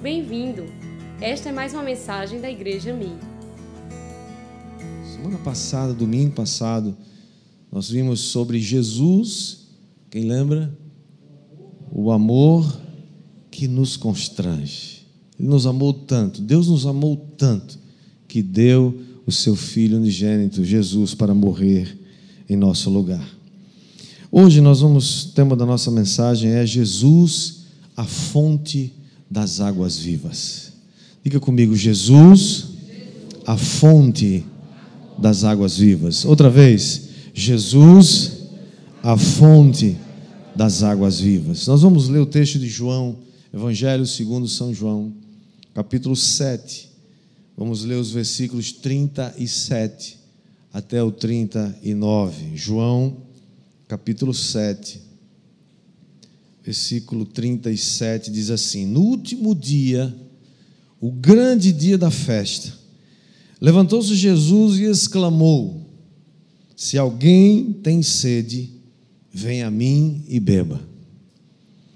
Bem-vindo! Esta é mais uma mensagem da Igreja Mi. Semana passada, domingo passado, nós vimos sobre Jesus, quem lembra? O amor que nos constrange. Ele nos amou tanto, Deus nos amou tanto, que deu o seu Filho unigênito, Jesus, para morrer em nosso lugar. Hoje nós vamos, o tema da nossa mensagem é Jesus, a fonte das águas vivas. Diga comigo, Jesus, a fonte das águas vivas. Outra vez, Jesus, a fonte das águas vivas. Nós vamos ler o texto de João, Evangelho segundo São João, capítulo 7. Vamos ler os versículos 37 até o 39. João, capítulo 7 versículo 37 diz assim: No último dia, o grande dia da festa, levantou-se Jesus e exclamou: Se alguém tem sede, venha a mim e beba.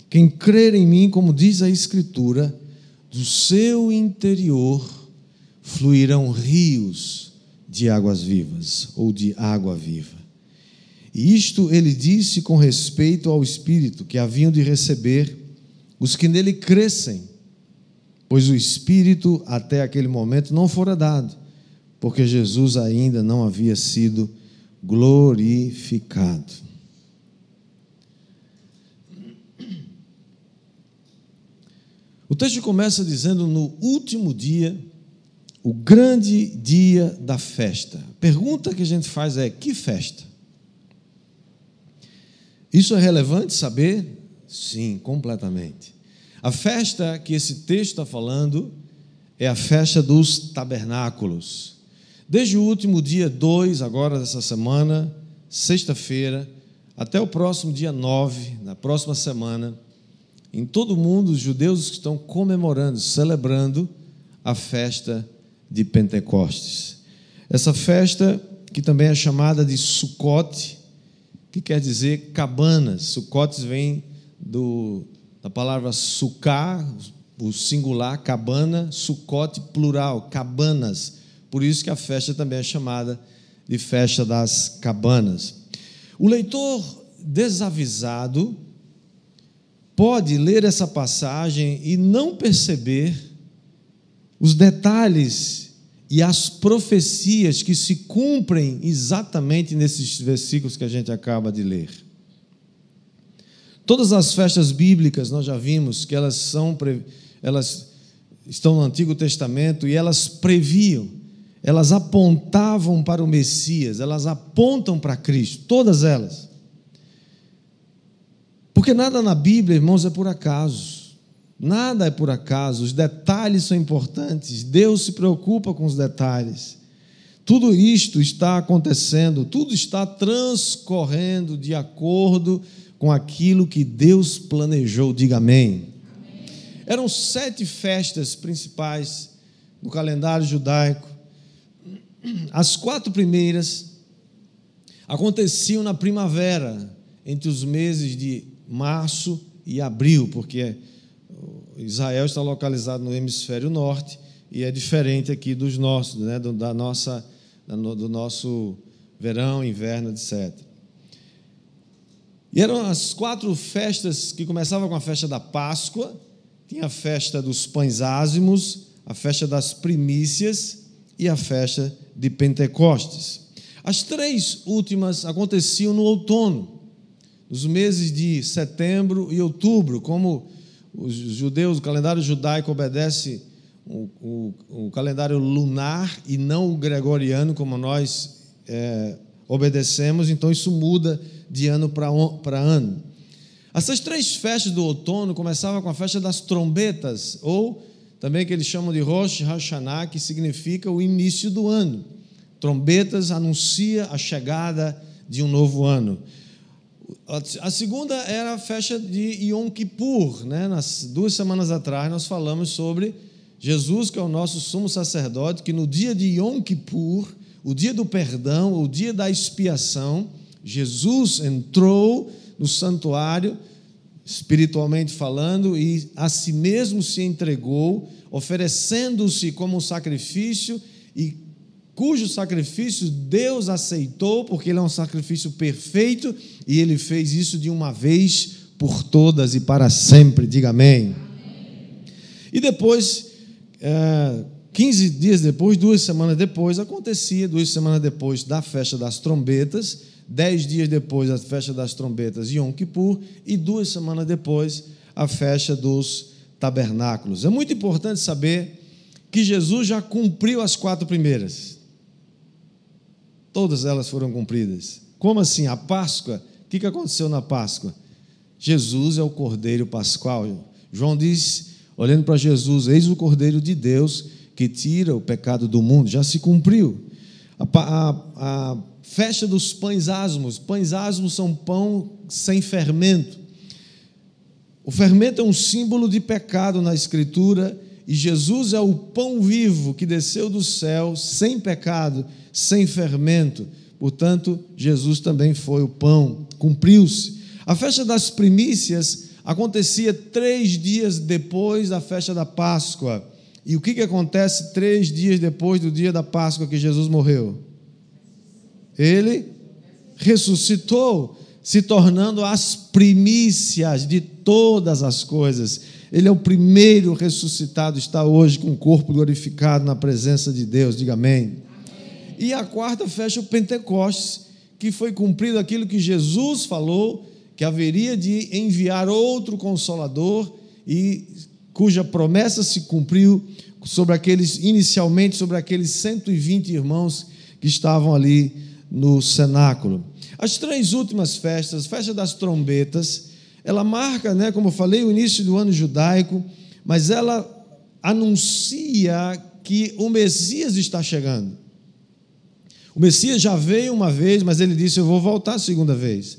Quem crer em mim, como diz a Escritura, do seu interior fluirão rios de águas vivas ou de água viva. E isto ele disse com respeito ao Espírito que haviam de receber os que nele crescem, pois o Espírito até aquele momento não fora dado, porque Jesus ainda não havia sido glorificado. O texto começa dizendo: no último dia, o grande dia da festa. A pergunta que a gente faz é: que festa? Isso é relevante saber? Sim, completamente. A festa que esse texto está falando é a festa dos tabernáculos. Desde o último dia 2, agora dessa semana, sexta-feira, até o próximo dia 9, na próxima semana, em todo o mundo, os judeus estão comemorando, celebrando a festa de Pentecostes. Essa festa, que também é chamada de Sucote, que quer dizer cabanas. Sucotes vem do, da palavra sucar, o singular, cabana, sucote, plural, cabanas. Por isso que a festa também é chamada de festa das cabanas. O leitor desavisado pode ler essa passagem e não perceber os detalhes e as profecias que se cumprem exatamente nesses versículos que a gente acaba de ler. Todas as festas bíblicas nós já vimos que elas são elas estão no Antigo Testamento e elas previam, elas apontavam para o Messias, elas apontam para Cristo, todas elas. Porque nada na Bíblia, irmãos, é por acaso. Nada é por acaso, os detalhes são importantes, Deus se preocupa com os detalhes. Tudo isto está acontecendo, tudo está transcorrendo de acordo com aquilo que Deus planejou. Diga amém. amém. Eram sete festas principais no calendário judaico. As quatro primeiras aconteciam na primavera, entre os meses de março e abril, porque Israel está localizado no hemisfério norte e é diferente aqui dos nossos, né, do, da nossa, do nosso verão, inverno, etc. E eram as quatro festas que começavam com a festa da Páscoa, tinha a festa dos pães ázimos, a festa das primícias e a festa de Pentecostes. As três últimas aconteciam no outono, nos meses de setembro e outubro, como os judeus, o calendário judaico obedece o, o, o calendário lunar e não o gregoriano, como nós é, obedecemos, então isso muda de ano para ano. Essas três festas do outono começavam com a festa das trombetas, ou também que eles chamam de Rosh Hashanah, que significa o início do ano. Trombetas anuncia a chegada de um novo ano. A segunda era a festa de Yom Kippur, né? Nas duas semanas atrás nós falamos sobre Jesus, que é o nosso sumo sacerdote, que no dia de Yom Kippur, o dia do perdão, o dia da expiação, Jesus entrou no santuário espiritualmente falando, e a si mesmo se entregou, oferecendo-se como um sacrifício e cujo sacrifício Deus aceitou, porque ele é um sacrifício perfeito e ele fez isso de uma vez por todas e para sempre. Diga amém. E depois, é, 15 dias depois, duas semanas depois, acontecia, duas semanas depois da festa das trombetas, dez dias depois da festa das trombetas, Yom Kippur, e duas semanas depois, a festa dos tabernáculos. É muito importante saber que Jesus já cumpriu as quatro primeiras. Todas elas foram cumpridas. Como assim? A Páscoa? O que aconteceu na Páscoa? Jesus é o Cordeiro Pascual. João diz, olhando para Jesus: Eis o Cordeiro de Deus que tira o pecado do mundo. Já se cumpriu. A, a, a festa dos pães asmos. Pães asmos são pão sem fermento. O fermento é um símbolo de pecado na Escritura e Jesus é o pão vivo que desceu do céu sem pecado sem fermento. Portanto, Jesus também foi o pão, cumpriu-se. A festa das primícias acontecia três dias depois da festa da Páscoa. E o que, que acontece três dias depois do dia da Páscoa que Jesus morreu? Ele ressuscitou, se tornando as primícias de todas as coisas. Ele é o primeiro ressuscitado, está hoje com o corpo glorificado na presença de Deus. Diga amém. E a quarta fecha o Pentecostes, que foi cumprido aquilo que Jesus falou, que haveria de enviar outro consolador e cuja promessa se cumpriu sobre aqueles inicialmente sobre aqueles 120 irmãos que estavam ali no cenáculo. As três últimas festas, festa das trombetas, ela marca, né, como eu falei, o início do ano judaico, mas ela anuncia que o Messias está chegando. O Messias já veio uma vez, mas ele disse: Eu vou voltar a segunda vez.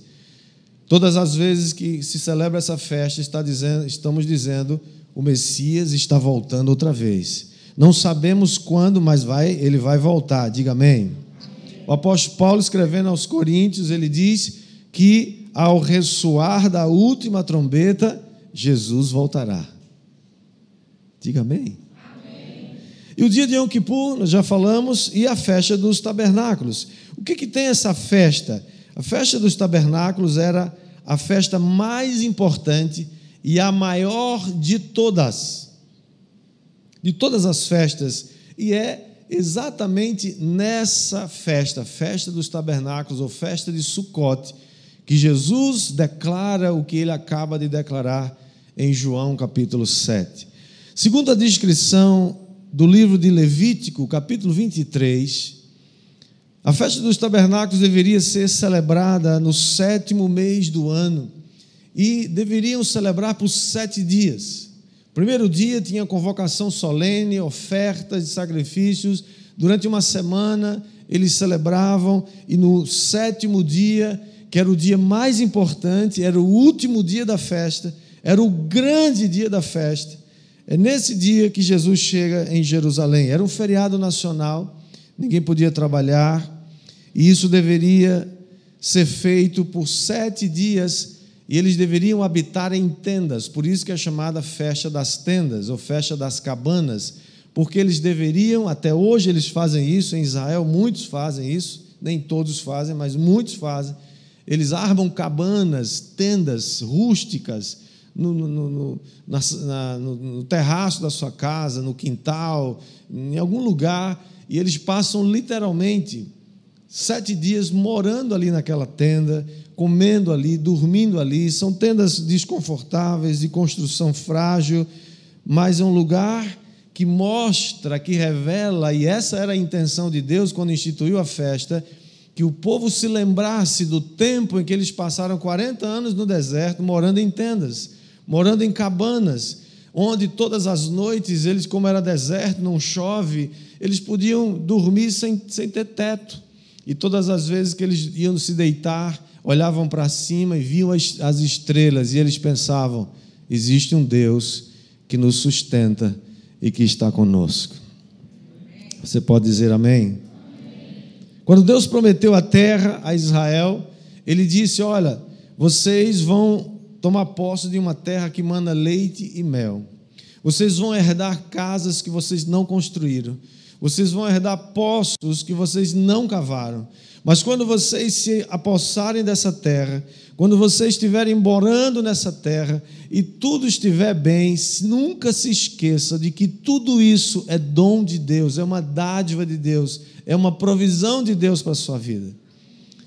Todas as vezes que se celebra essa festa, está dizendo, estamos dizendo: o Messias está voltando outra vez. Não sabemos quando, mas vai, ele vai voltar. Diga amém. O apóstolo Paulo, escrevendo aos Coríntios, ele diz que ao ressoar da última trombeta, Jesus voltará. Diga amém. E o dia de Yom Kippur, nós já falamos, e a festa dos tabernáculos. O que, que tem essa festa? A festa dos tabernáculos era a festa mais importante e a maior de todas. De todas as festas. E é exatamente nessa festa, festa dos tabernáculos ou festa de Sucote, que Jesus declara o que ele acaba de declarar em João capítulo 7. Segundo a descrição do livro de Levítico, capítulo 23, a festa dos tabernáculos deveria ser celebrada no sétimo mês do ano e deveriam celebrar por sete dias. primeiro dia tinha convocação solene, ofertas de sacrifícios. Durante uma semana eles celebravam, e no sétimo dia, que era o dia mais importante, era o último dia da festa, era o grande dia da festa. É nesse dia que Jesus chega em Jerusalém. Era um feriado nacional, ninguém podia trabalhar, e isso deveria ser feito por sete dias, e eles deveriam habitar em tendas, por isso que é chamada festa das tendas, ou festa das cabanas, porque eles deveriam, até hoje eles fazem isso, em Israel muitos fazem isso, nem todos fazem, mas muitos fazem. Eles armam cabanas, tendas rústicas, no, no, no, na, no, terraço da sua casa, no quintal, em algum lugar, e eles passam literalmente sete dias morando ali naquela tenda, comendo ali, dormindo ali. São tendas desconfortáveis, de construção frágil, mas é um lugar que mostra, que revela, e essa era a intenção de Deus quando instituiu a festa, que o povo se lembrasse do tempo em que eles passaram 40 anos no deserto morando em tendas morando em cabanas, onde todas as noites, eles, como era deserto, não chove, eles podiam dormir sem, sem ter teto. E todas as vezes que eles iam se deitar, olhavam para cima e viam as, as estrelas, e eles pensavam: existe um Deus que nos sustenta e que está conosco. Você pode dizer amém? Quando Deus prometeu a terra a Israel, ele disse: Olha, vocês vão tomar posse de uma terra que manda leite e mel. Vocês vão herdar casas que vocês não construíram. Vocês vão herdar postos que vocês não cavaram. Mas quando vocês se apossarem dessa terra, quando vocês estiverem morando nessa terra e tudo estiver bem, nunca se esqueça de que tudo isso é dom de Deus, é uma dádiva de Deus, é uma provisão de Deus para a sua vida.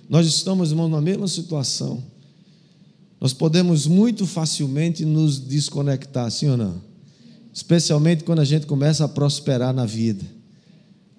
Nós estamos, irmãos, na mesma situação. Nós podemos muito facilmente nos desconectar, sim ou não? Especialmente quando a gente começa a prosperar na vida.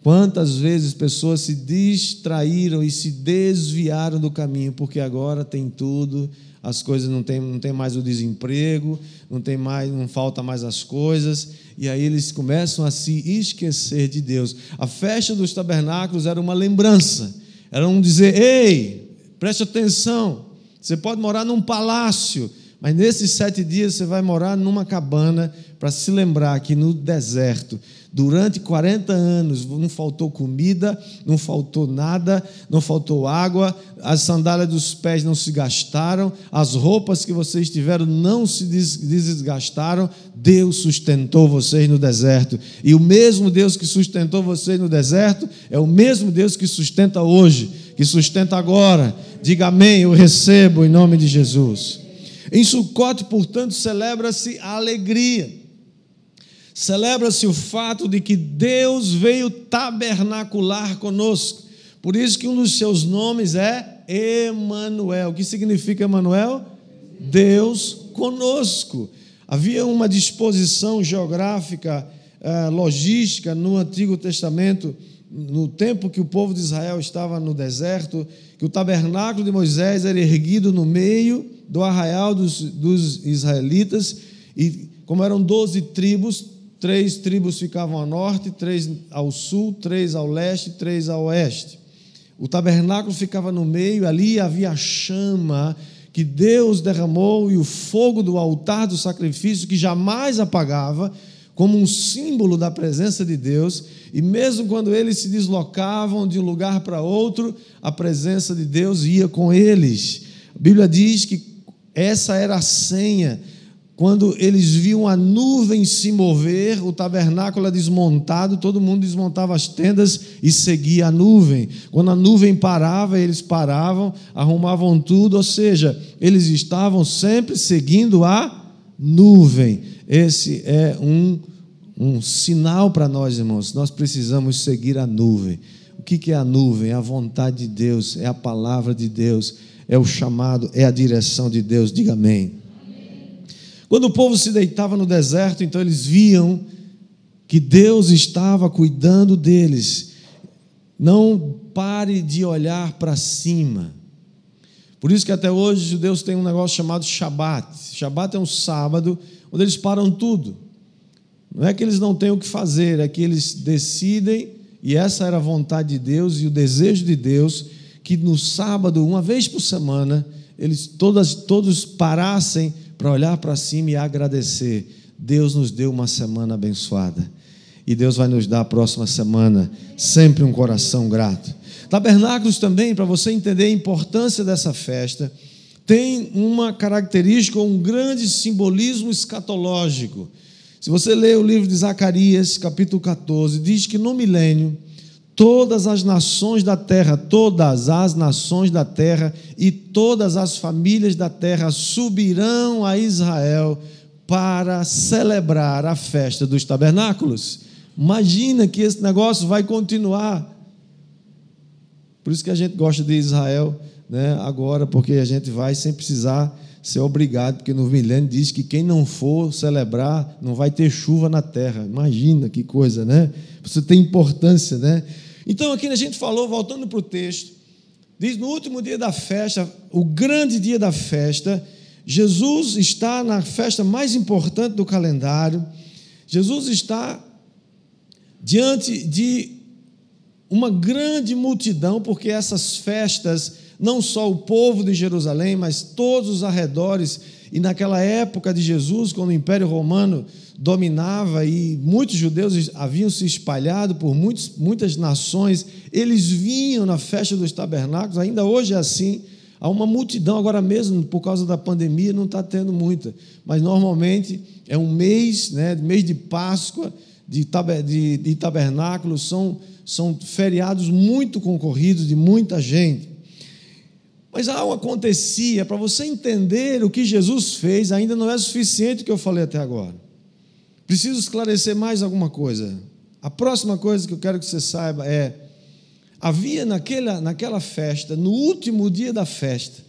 Quantas vezes pessoas se distraíram e se desviaram do caminho, porque agora tem tudo, as coisas não tem, não tem mais o desemprego, não tem mais, não falta mais as coisas, e aí eles começam a se esquecer de Deus. A festa dos tabernáculos era uma lembrança, era um dizer: ei, preste atenção, você pode morar num palácio, mas nesses sete dias você vai morar numa cabana para se lembrar que no deserto Durante 40 anos não faltou comida, não faltou nada, não faltou água, as sandálias dos pés não se gastaram, as roupas que vocês tiveram não se desgastaram. Deus sustentou vocês no deserto. E o mesmo Deus que sustentou vocês no deserto é o mesmo Deus que sustenta hoje, que sustenta agora. Diga amém, eu recebo em nome de Jesus. Em Sucote, portanto, celebra-se a alegria celebra-se o fato de que Deus veio tabernacular conosco. Por isso que um dos seus nomes é Emanuel. O que significa Emanuel? Deus conosco. Havia uma disposição geográfica, eh, logística no Antigo Testamento, no tempo que o povo de Israel estava no deserto, que o tabernáculo de Moisés era erguido no meio do arraial dos, dos israelitas, e como eram doze tribos, Três tribos ficavam ao norte, três ao sul, três ao leste, três ao oeste. O tabernáculo ficava no meio, ali havia a chama que Deus derramou e o fogo do altar do sacrifício que jamais apagava, como um símbolo da presença de Deus, e mesmo quando eles se deslocavam de um lugar para outro, a presença de Deus ia com eles. A Bíblia diz que essa era a senha quando eles viam a nuvem se mover, o tabernáculo era desmontado, todo mundo desmontava as tendas e seguia a nuvem. Quando a nuvem parava, eles paravam, arrumavam tudo, ou seja, eles estavam sempre seguindo a nuvem. Esse é um, um sinal para nós, irmãos. Nós precisamos seguir a nuvem. O que é a nuvem? É a vontade de Deus, é a palavra de Deus, é o chamado, é a direção de Deus. Diga amém. Quando o povo se deitava no deserto, então eles viam que Deus estava cuidando deles. Não pare de olhar para cima. Por isso que até hoje os judeus têm um negócio chamado Shabat. Shabat é um sábado onde eles param tudo. Não é que eles não têm o que fazer, é que eles decidem, e essa era a vontade de Deus e o desejo de Deus, que no sábado, uma vez por semana, eles todas, todos parassem para olhar para cima e agradecer. Deus nos deu uma semana abençoada. E Deus vai nos dar a próxima semana sempre um coração grato. Tabernáculos também, para você entender a importância dessa festa, tem uma característica, um grande simbolismo escatológico. Se você ler o livro de Zacarias, capítulo 14, diz que no milênio todas as nações da terra, todas as nações da terra e todas as famílias da terra subirão a Israel para celebrar a festa dos tabernáculos. Imagina que esse negócio vai continuar. Por isso que a gente gosta de Israel né, agora, porque a gente vai sem precisar ser obrigado, porque no milênio diz que quem não for celebrar não vai ter chuva na terra. Imagina que coisa, né? Isso tem importância, né? Então, aqui a gente falou, voltando para o texto, diz no último dia da festa, o grande dia da festa, Jesus está na festa mais importante do calendário, Jesus está diante de uma grande multidão, porque essas festas, não só o povo de Jerusalém, mas todos os arredores, e naquela época de Jesus, quando o Império Romano dominava e muitos judeus haviam se espalhado por muitos, muitas nações, eles vinham na festa dos tabernáculos, ainda hoje é assim. Há uma multidão, agora mesmo, por causa da pandemia, não está tendo muita, mas normalmente é um mês, né, mês de Páscoa, de, de, de tabernáculo, são, são feriados muito concorridos, de muita gente. Mas algo acontecia, para você entender o que Jesus fez, ainda não é suficiente o que eu falei até agora. Preciso esclarecer mais alguma coisa. A próxima coisa que eu quero que você saiba é: havia naquela, naquela festa, no último dia da festa,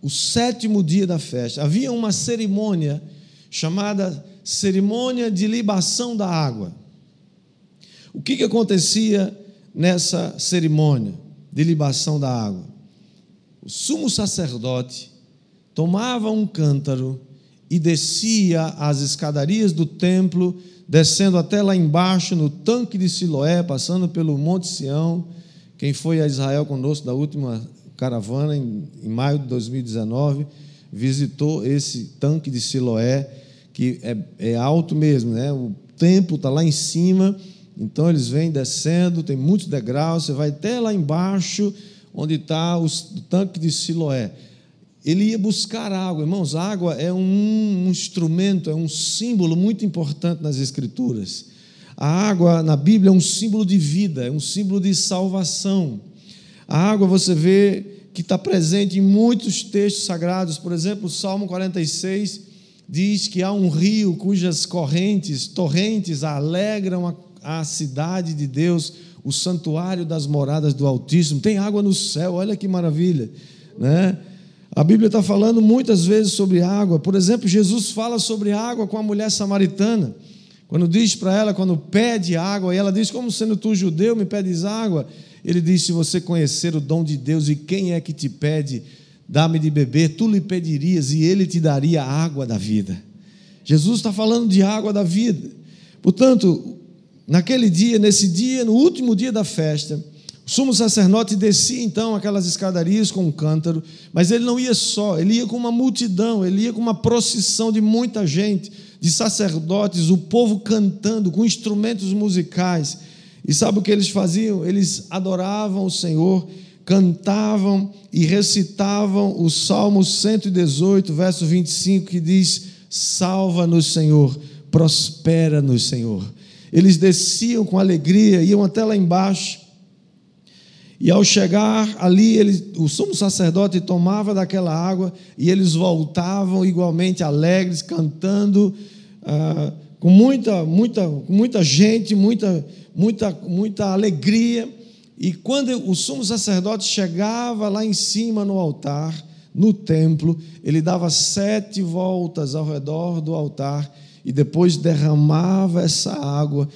o sétimo dia da festa, havia uma cerimônia chamada cerimônia de libação da água. O que, que acontecia nessa cerimônia de libação da água? O sumo sacerdote tomava um cântaro e descia as escadarias do templo, descendo até lá embaixo no tanque de Siloé, passando pelo Monte Sião. Quem foi a Israel conosco da última caravana, em, em maio de 2019, visitou esse tanque de Siloé, que é, é alto mesmo, né? o templo está lá em cima, então eles vêm descendo, tem muitos degraus, você vai até lá embaixo, onde está o tanque de Siloé ele ia buscar água. Irmãos, água é um, um instrumento, é um símbolo muito importante nas Escrituras. A água na Bíblia é um símbolo de vida, é um símbolo de salvação. A água você vê que está presente em muitos textos sagrados, por exemplo, o Salmo 46 diz que há um rio cujas correntes, torrentes alegram a, a cidade de Deus, o santuário das moradas do Altíssimo. Tem água no céu, olha que maravilha, né? A Bíblia está falando muitas vezes sobre água. Por exemplo, Jesus fala sobre água com a mulher samaritana. Quando diz para ela, quando pede água, e ela diz: Como sendo tu judeu, me pedes água? Ele diz: Se você conhecer o dom de Deus e quem é que te pede, dá-me de beber, tu lhe pedirias e ele te daria a água da vida. Jesus está falando de água da vida. Portanto, naquele dia, nesse dia, no último dia da festa, o sumo sacerdote descia então aquelas escadarias com um cântaro, mas ele não ia só, ele ia com uma multidão, ele ia com uma procissão de muita gente, de sacerdotes, o povo cantando com instrumentos musicais. E sabe o que eles faziam? Eles adoravam o Senhor, cantavam e recitavam o Salmo 118, verso 25, que diz: Salva-nos, Senhor, prospera-nos, Senhor. Eles desciam com alegria, iam até lá embaixo e ao chegar ali, ele, o sumo sacerdote tomava daquela água e eles voltavam igualmente alegres, cantando, ah, com muita, muita, muita gente, muita, muita, muita alegria. E quando o sumo sacerdote chegava lá em cima no altar, no templo, ele dava sete voltas ao redor do altar e depois derramava essa água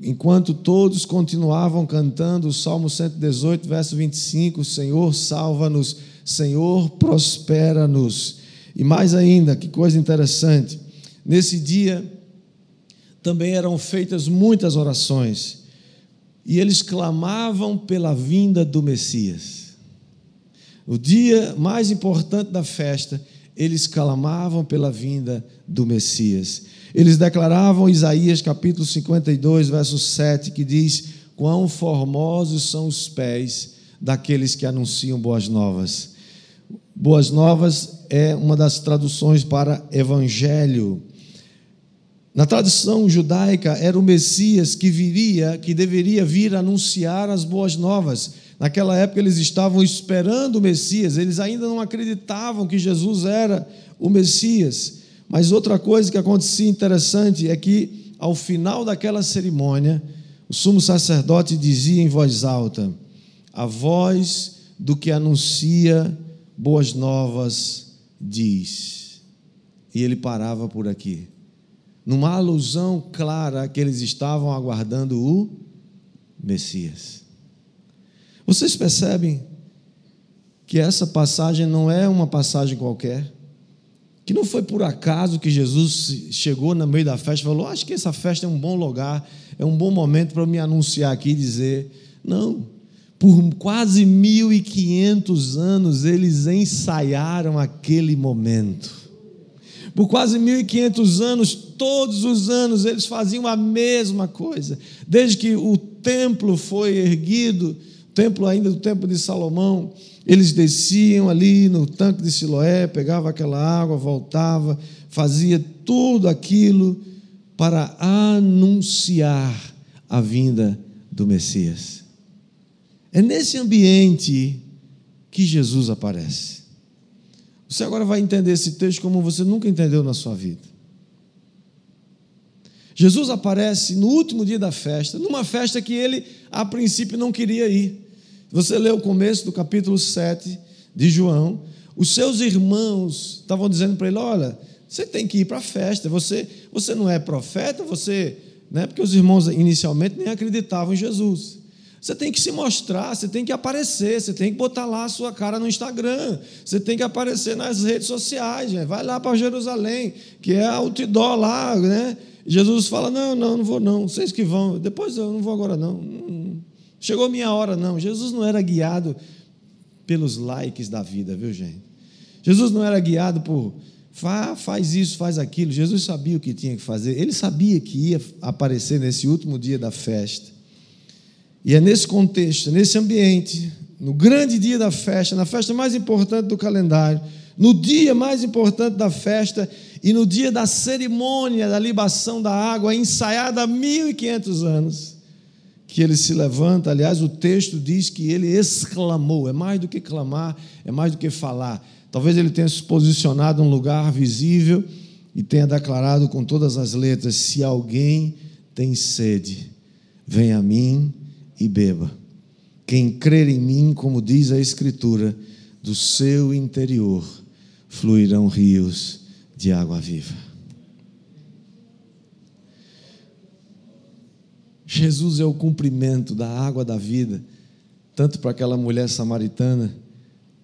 enquanto todos continuavam cantando o Salmo 118, verso 25: Senhor, salva-nos, Senhor, prospera-nos. E mais ainda, que coisa interessante, nesse dia também eram feitas muitas orações, e eles clamavam pela vinda do Messias. O dia mais importante da festa, eles clamavam pela vinda do Messias. Eles declaravam Isaías capítulo 52, verso 7, que diz: Quão formosos são os pés daqueles que anunciam boas novas. Boas novas é uma das traduções para evangelho. Na tradição judaica, era o Messias que viria, que deveria vir anunciar as boas novas. Naquela época, eles estavam esperando o Messias, eles ainda não acreditavam que Jesus era o Messias. Mas outra coisa que acontecia interessante é que, ao final daquela cerimônia, o sumo sacerdote dizia em voz alta: A voz do que anuncia boas novas diz. E ele parava por aqui. Numa alusão clara que eles estavam aguardando o Messias. Vocês percebem que essa passagem não é uma passagem qualquer? Que não foi por acaso que Jesus chegou no meio da festa e falou: Acho que essa festa é um bom lugar, é um bom momento para eu me anunciar aqui e dizer. Não. Por quase 1.500 anos eles ensaiaram aquele momento. Por quase 1.500 anos, todos os anos, eles faziam a mesma coisa. Desde que o templo foi erguido, templo ainda do templo de Salomão, eles desciam ali no tanque de Siloé, pegava aquela água, voltava, fazia tudo aquilo para anunciar a vinda do Messias. É nesse ambiente que Jesus aparece. Você agora vai entender esse texto como você nunca entendeu na sua vida. Jesus aparece no último dia da festa, numa festa que ele, a princípio, não queria ir. Você lê o começo do capítulo 7 de João, os seus irmãos estavam dizendo para ele: Olha, você tem que ir para a festa, você, você não é profeta, você. Né? Porque os irmãos inicialmente nem acreditavam em Jesus. Você tem que se mostrar, você tem que aparecer, você tem que botar lá a sua cara no Instagram, você tem que aparecer nas redes sociais, vai lá para Jerusalém, que é outdoor lá, né? Jesus fala: Não, não, não vou não, vocês que vão, depois eu não vou agora não. Chegou minha hora, não. Jesus não era guiado pelos likes da vida, viu, gente? Jesus não era guiado por faz isso, faz aquilo. Jesus sabia o que tinha que fazer, ele sabia que ia aparecer nesse último dia da festa. E é nesse contexto, nesse ambiente, no grande dia da festa, na festa mais importante do calendário, no dia mais importante da festa e no dia da cerimônia da libação da água, ensaiada há 1500 anos, que ele se levanta. Aliás, o texto diz que ele exclamou, é mais do que clamar, é mais do que falar. Talvez ele tenha se posicionado num lugar visível e tenha declarado com todas as letras: Se alguém tem sede, venha a mim e beba. Quem crer em mim, como diz a Escritura, do seu interior fluirão rios de água viva. Jesus é o cumprimento da água da vida, tanto para aquela mulher samaritana,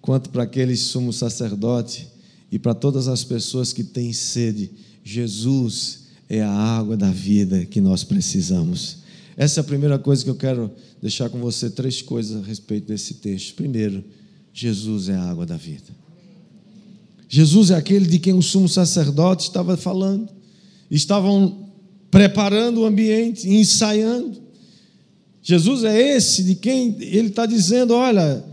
quanto para aquele sumo sacerdote e para todas as pessoas que têm sede. Jesus é a água da vida que nós precisamos. Essa é a primeira coisa que eu quero deixar com você três coisas a respeito desse texto. Primeiro, Jesus é a água da vida. Jesus é aquele de quem o sumo sacerdote estava falando. Estavam preparando o ambiente, ensaiando. Jesus é esse de quem ele está dizendo: olha,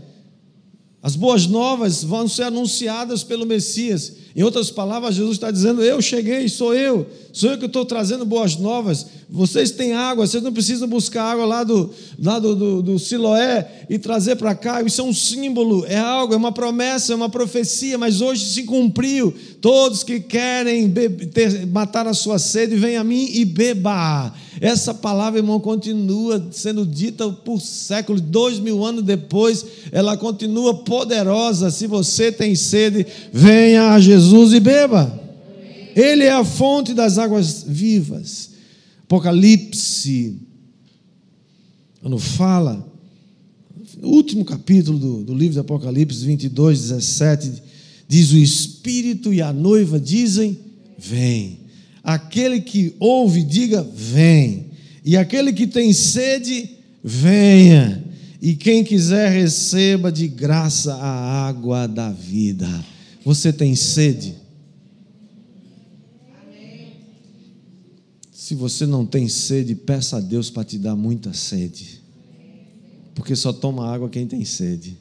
as boas novas vão ser anunciadas pelo Messias. Em outras palavras, Jesus está dizendo: Eu cheguei, sou eu, sou eu que estou trazendo boas novas. Vocês têm água, vocês não precisam buscar água lá do, lá do, do, do Siloé e trazer para cá. Isso é um símbolo, é algo, é uma promessa, é uma profecia, mas hoje se cumpriu. Todos que querem ter, matar a sua sede, venham a mim e beba. Essa palavra, irmão, continua sendo dita por séculos, dois mil anos depois, ela continua poderosa. Se você tem sede, venha a Jesus e beba. Ele é a fonte das águas vivas. Apocalipse, quando fala, no último capítulo do, do livro de Apocalipse 22, 17, diz: O Espírito e a noiva dizem: Vem. Aquele que ouve, diga: Vem. E aquele que tem sede, venha. E quem quiser, receba de graça a água da vida. Você tem sede? Se você não tem sede, peça a Deus para te dar muita sede. Porque só toma água quem tem sede.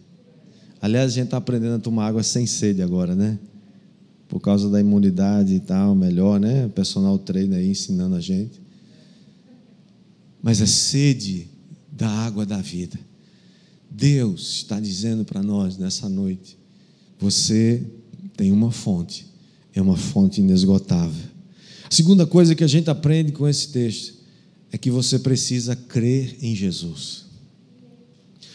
Aliás, a gente está aprendendo a tomar água sem sede agora, né? Por causa da imunidade e tal, melhor, né? O personal treino aí ensinando a gente. Mas é sede da água da vida. Deus está dizendo para nós nessa noite: você tem uma fonte, é uma fonte inesgotável. Segunda coisa que a gente aprende com esse texto é que você precisa crer em Jesus.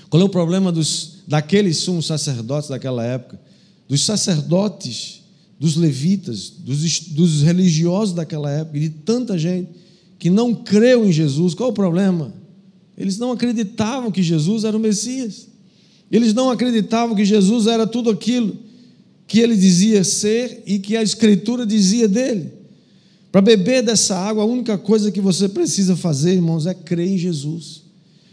Qual é o problema dos, daqueles sumos sacerdotes daquela época? Dos sacerdotes, dos levitas, dos, dos religiosos daquela época, de tanta gente que não creu em Jesus. Qual é o problema? Eles não acreditavam que Jesus era o Messias. Eles não acreditavam que Jesus era tudo aquilo que ele dizia ser e que a Escritura dizia dele. Para beber dessa água, a única coisa que você precisa fazer, irmãos, é crer em Jesus.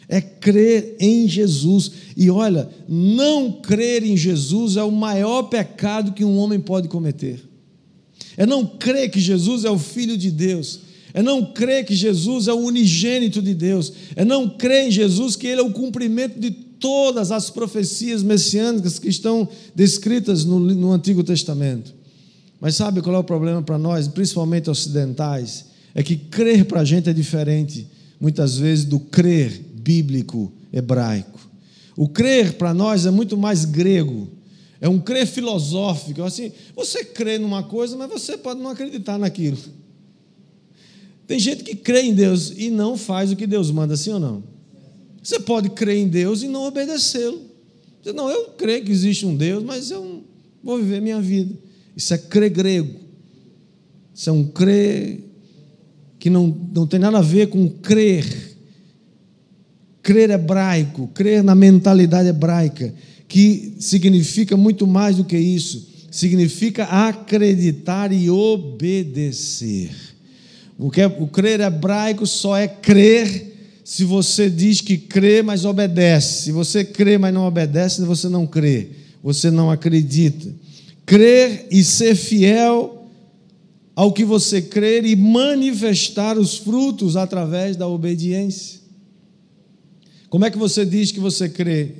É crer em Jesus. E olha, não crer em Jesus é o maior pecado que um homem pode cometer. É não crer que Jesus é o Filho de Deus. É não crer que Jesus é o unigênito de Deus. É não crer em Jesus que Ele é o cumprimento de todas as profecias messiânicas que estão descritas no, no Antigo Testamento. Mas sabe qual é o problema para nós, principalmente ocidentais? É que crer para a gente é diferente, muitas vezes, do crer bíblico hebraico. O crer para nós é muito mais grego, é um crer filosófico. Assim, você crê numa coisa, mas você pode não acreditar naquilo. Tem gente que crê em Deus e não faz o que Deus manda, sim ou não? Você pode crer em Deus e não obedecê-lo. Não, eu creio que existe um Deus, mas eu vou viver minha vida. Isso é crer grego. Isso é um crer que não, não tem nada a ver com crer. Crer hebraico, crer na mentalidade hebraica, que significa muito mais do que isso. Significa acreditar e obedecer. O, é, o crer hebraico só é crer se você diz que crê, mas obedece. Se você crê, mas não obedece, você não crê. Você não acredita. Crer e ser fiel ao que você crer e manifestar os frutos através da obediência. Como é que você diz que você crê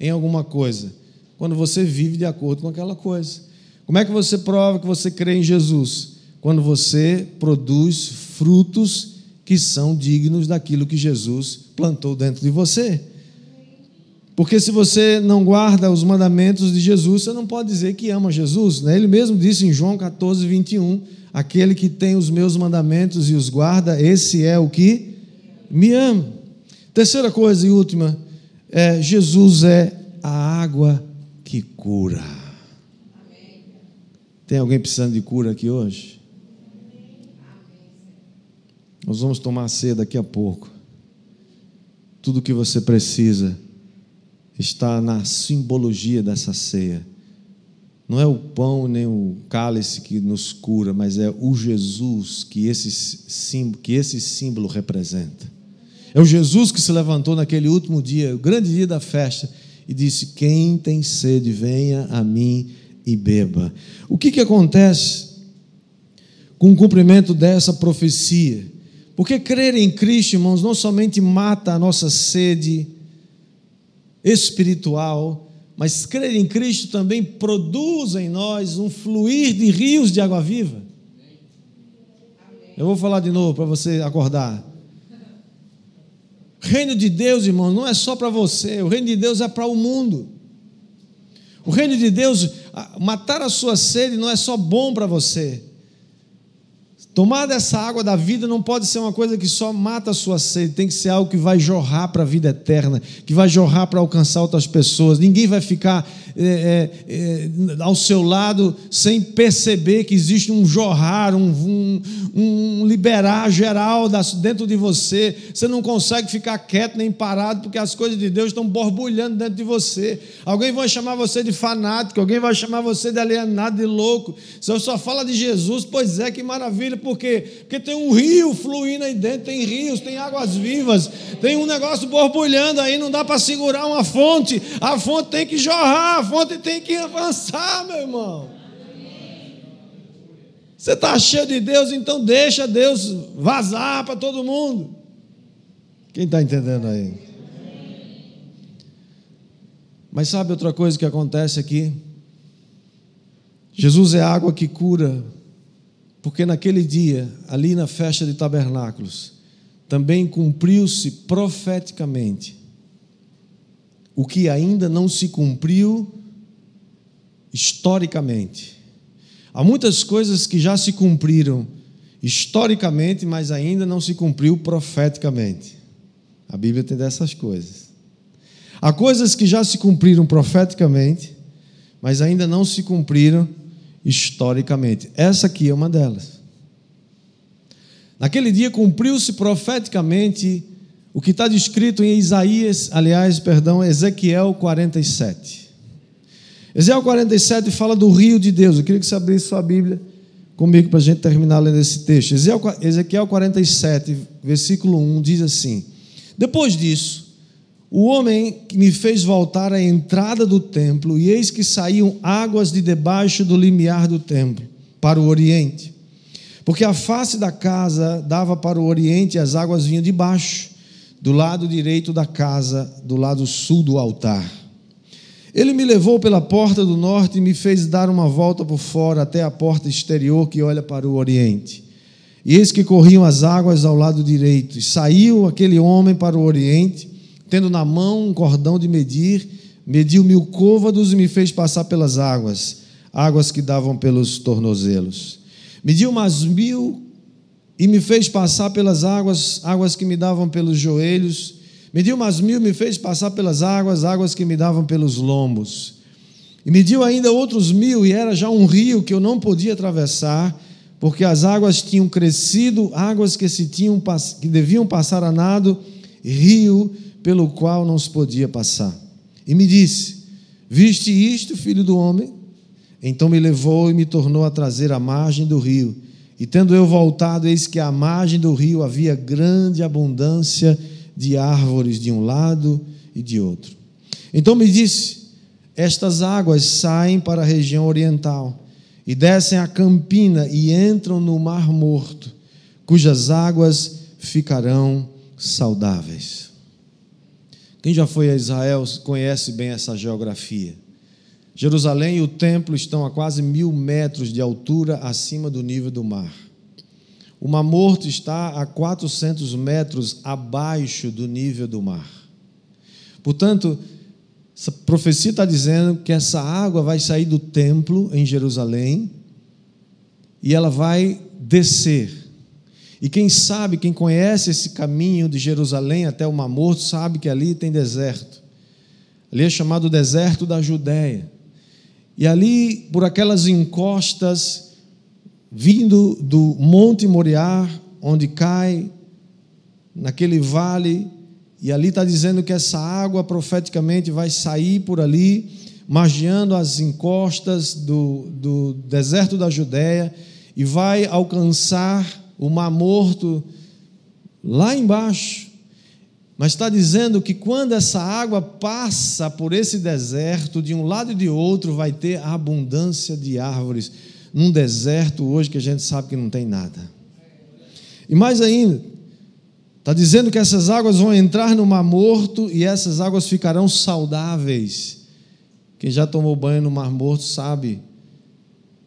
em alguma coisa? Quando você vive de acordo com aquela coisa. Como é que você prova que você crê em Jesus? quando você produz frutos que são dignos daquilo que Jesus plantou dentro de você. Porque se você não guarda os mandamentos de Jesus, você não pode dizer que ama Jesus. Né? Ele mesmo disse em João 14, 21, aquele que tem os meus mandamentos e os guarda, esse é o que me ama. Terceira coisa e última, é, Jesus é a água que cura. Tem alguém precisando de cura aqui hoje? Nós vamos tomar ceia daqui a pouco. Tudo o que você precisa está na simbologia dessa ceia. Não é o pão nem o cálice que nos cura, mas é o Jesus que esse símbolo, que esse símbolo representa. É o Jesus que se levantou naquele último dia, o grande dia da festa, e disse: Quem tem sede, venha a mim e beba. O que, que acontece com o cumprimento dessa profecia? Porque crer em Cristo, irmãos, não somente mata a nossa sede espiritual, mas crer em Cristo também produz em nós um fluir de rios de água viva. Eu vou falar de novo para você acordar. Reino de Deus, irmãos, não é só para você, o reino de Deus é para o mundo. O reino de Deus, matar a sua sede não é só bom para você, Tomar dessa água da vida não pode ser uma coisa que só mata a sua sede, tem que ser algo que vai jorrar para a vida eterna, que vai jorrar para alcançar outras pessoas. Ninguém vai ficar é, é, é, ao seu lado sem perceber que existe um jorrar, um, um, um liberar geral dentro de você. Você não consegue ficar quieto nem parado, porque as coisas de Deus estão borbulhando dentro de você. Alguém vai chamar você de fanático, alguém vai chamar você de alienado, de louco. Se eu só fala de Jesus, pois é, que maravilha por quê? Porque tem um rio fluindo aí dentro, tem rios, tem águas vivas, tem um negócio borbulhando aí, não dá para segurar uma fonte. A fonte tem que jorrar, a fonte tem que avançar, meu irmão. Você está cheio de Deus, então deixa Deus vazar para todo mundo. Quem está entendendo aí? Mas sabe outra coisa que acontece aqui? Jesus é água que cura porque naquele dia, ali na festa de tabernáculos, também cumpriu-se profeticamente o que ainda não se cumpriu historicamente. Há muitas coisas que já se cumpriram historicamente, mas ainda não se cumpriu profeticamente. A Bíblia tem dessas coisas. Há coisas que já se cumpriram profeticamente, mas ainda não se cumpriram historicamente. Essa aqui é uma delas. Naquele dia cumpriu-se profeticamente o que está descrito em Isaías, aliás, perdão, Ezequiel 47. Ezequiel 47 fala do rio de Deus. Eu queria que você abrisse sua Bíblia comigo para a gente terminar lendo esse texto. Ezequiel 47, versículo 1 diz assim: Depois disso, o homem me fez voltar à entrada do templo, e eis que saíam águas de debaixo do limiar do templo, para o oriente. Porque a face da casa dava para o oriente e as águas vinham de baixo, do lado direito da casa, do lado sul do altar. Ele me levou pela porta do norte e me fez dar uma volta por fora até a porta exterior que olha para o oriente. E eis que corriam as águas ao lado direito. E saiu aquele homem para o oriente, tendo na mão um cordão de medir, mediu mil côvados e me fez passar pelas águas, águas que davam pelos tornozelos. Mediu umas mil e me fez passar pelas águas, águas que me davam pelos joelhos Mediu umas mil, me fez passar pelas águas, águas que me davam pelos lombos. E mediu ainda outros mil, e era já um rio que eu não podia atravessar, porque as águas tinham crescido, águas que se tinham que deviam passar a nado, rio pelo qual não se podia passar. E me disse: Viste isto, filho do homem? Então me levou e me tornou a trazer à margem do rio. E tendo eu voltado, eis que à margem do rio havia grande abundância de árvores de um lado e de outro. Então me disse: Estas águas saem para a região oriental e descem a campina e entram no Mar Morto, cujas águas ficarão saudáveis. Quem já foi a Israel conhece bem essa geografia. Jerusalém e o templo estão a quase mil metros de altura acima do nível do mar. O Mar Morto está a 400 metros abaixo do nível do mar. Portanto, essa profecia está dizendo que essa água vai sair do templo em Jerusalém e ela vai descer. E quem sabe, quem conhece esse caminho de Jerusalém até o Mar Morto, sabe que ali tem deserto. Ali é chamado deserto da Judéia. E ali, por aquelas encostas, vindo do Monte Moriá, onde cai, naquele vale, e ali está dizendo que essa água profeticamente vai sair por ali, margeando as encostas do, do deserto da Judéia, e vai alcançar o Mar Morto lá embaixo. Mas está dizendo que quando essa água passa por esse deserto, de um lado e de outro, vai ter abundância de árvores num deserto hoje que a gente sabe que não tem nada. E mais ainda, está dizendo que essas águas vão entrar no Mar Morto e essas águas ficarão saudáveis. Quem já tomou banho no Mar Morto sabe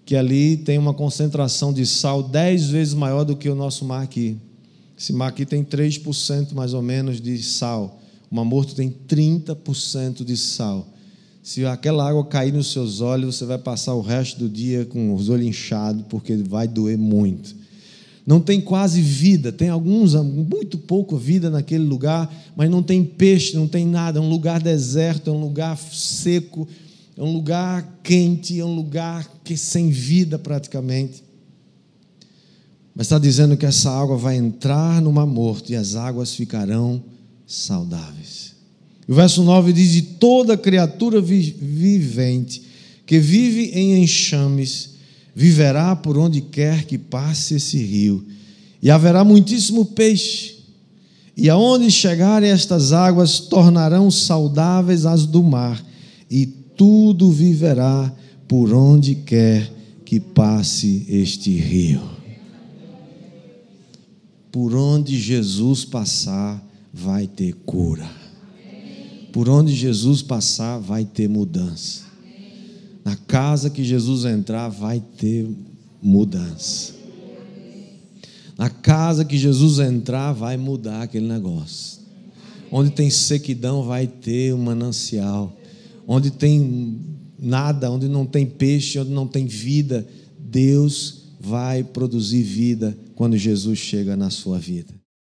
que ali tem uma concentração de sal dez vezes maior do que o nosso mar aqui. Esse mar aqui tem 3% mais ou menos de sal. O Mar Morto tem 30% de sal. Se aquela água cair nos seus olhos, você vai passar o resto do dia com os olhos inchados, porque vai doer muito. Não tem quase vida, tem alguns, muito pouco vida naquele lugar, mas não tem peixe, não tem nada. É um lugar deserto, é um lugar seco, é um lugar quente, é um lugar que sem vida praticamente. Mas está dizendo que essa água vai entrar no mar morto e as águas ficarão saudáveis. O verso 9 diz: De toda criatura vivente que vive em enxames, viverá por onde quer que passe esse rio, e haverá muitíssimo peixe. E aonde chegarem estas águas, tornarão saudáveis as do mar, e tudo viverá por onde quer que passe este rio. Por onde Jesus passar, vai ter cura. Por onde Jesus passar, vai ter mudança. Na casa que Jesus entrar, vai ter mudança. Na casa que Jesus entrar, vai mudar aquele negócio. Onde tem sequidão, vai ter um manancial. Onde tem nada, onde não tem peixe, onde não tem vida, Deus vai produzir vida quando Jesus chega na sua vida.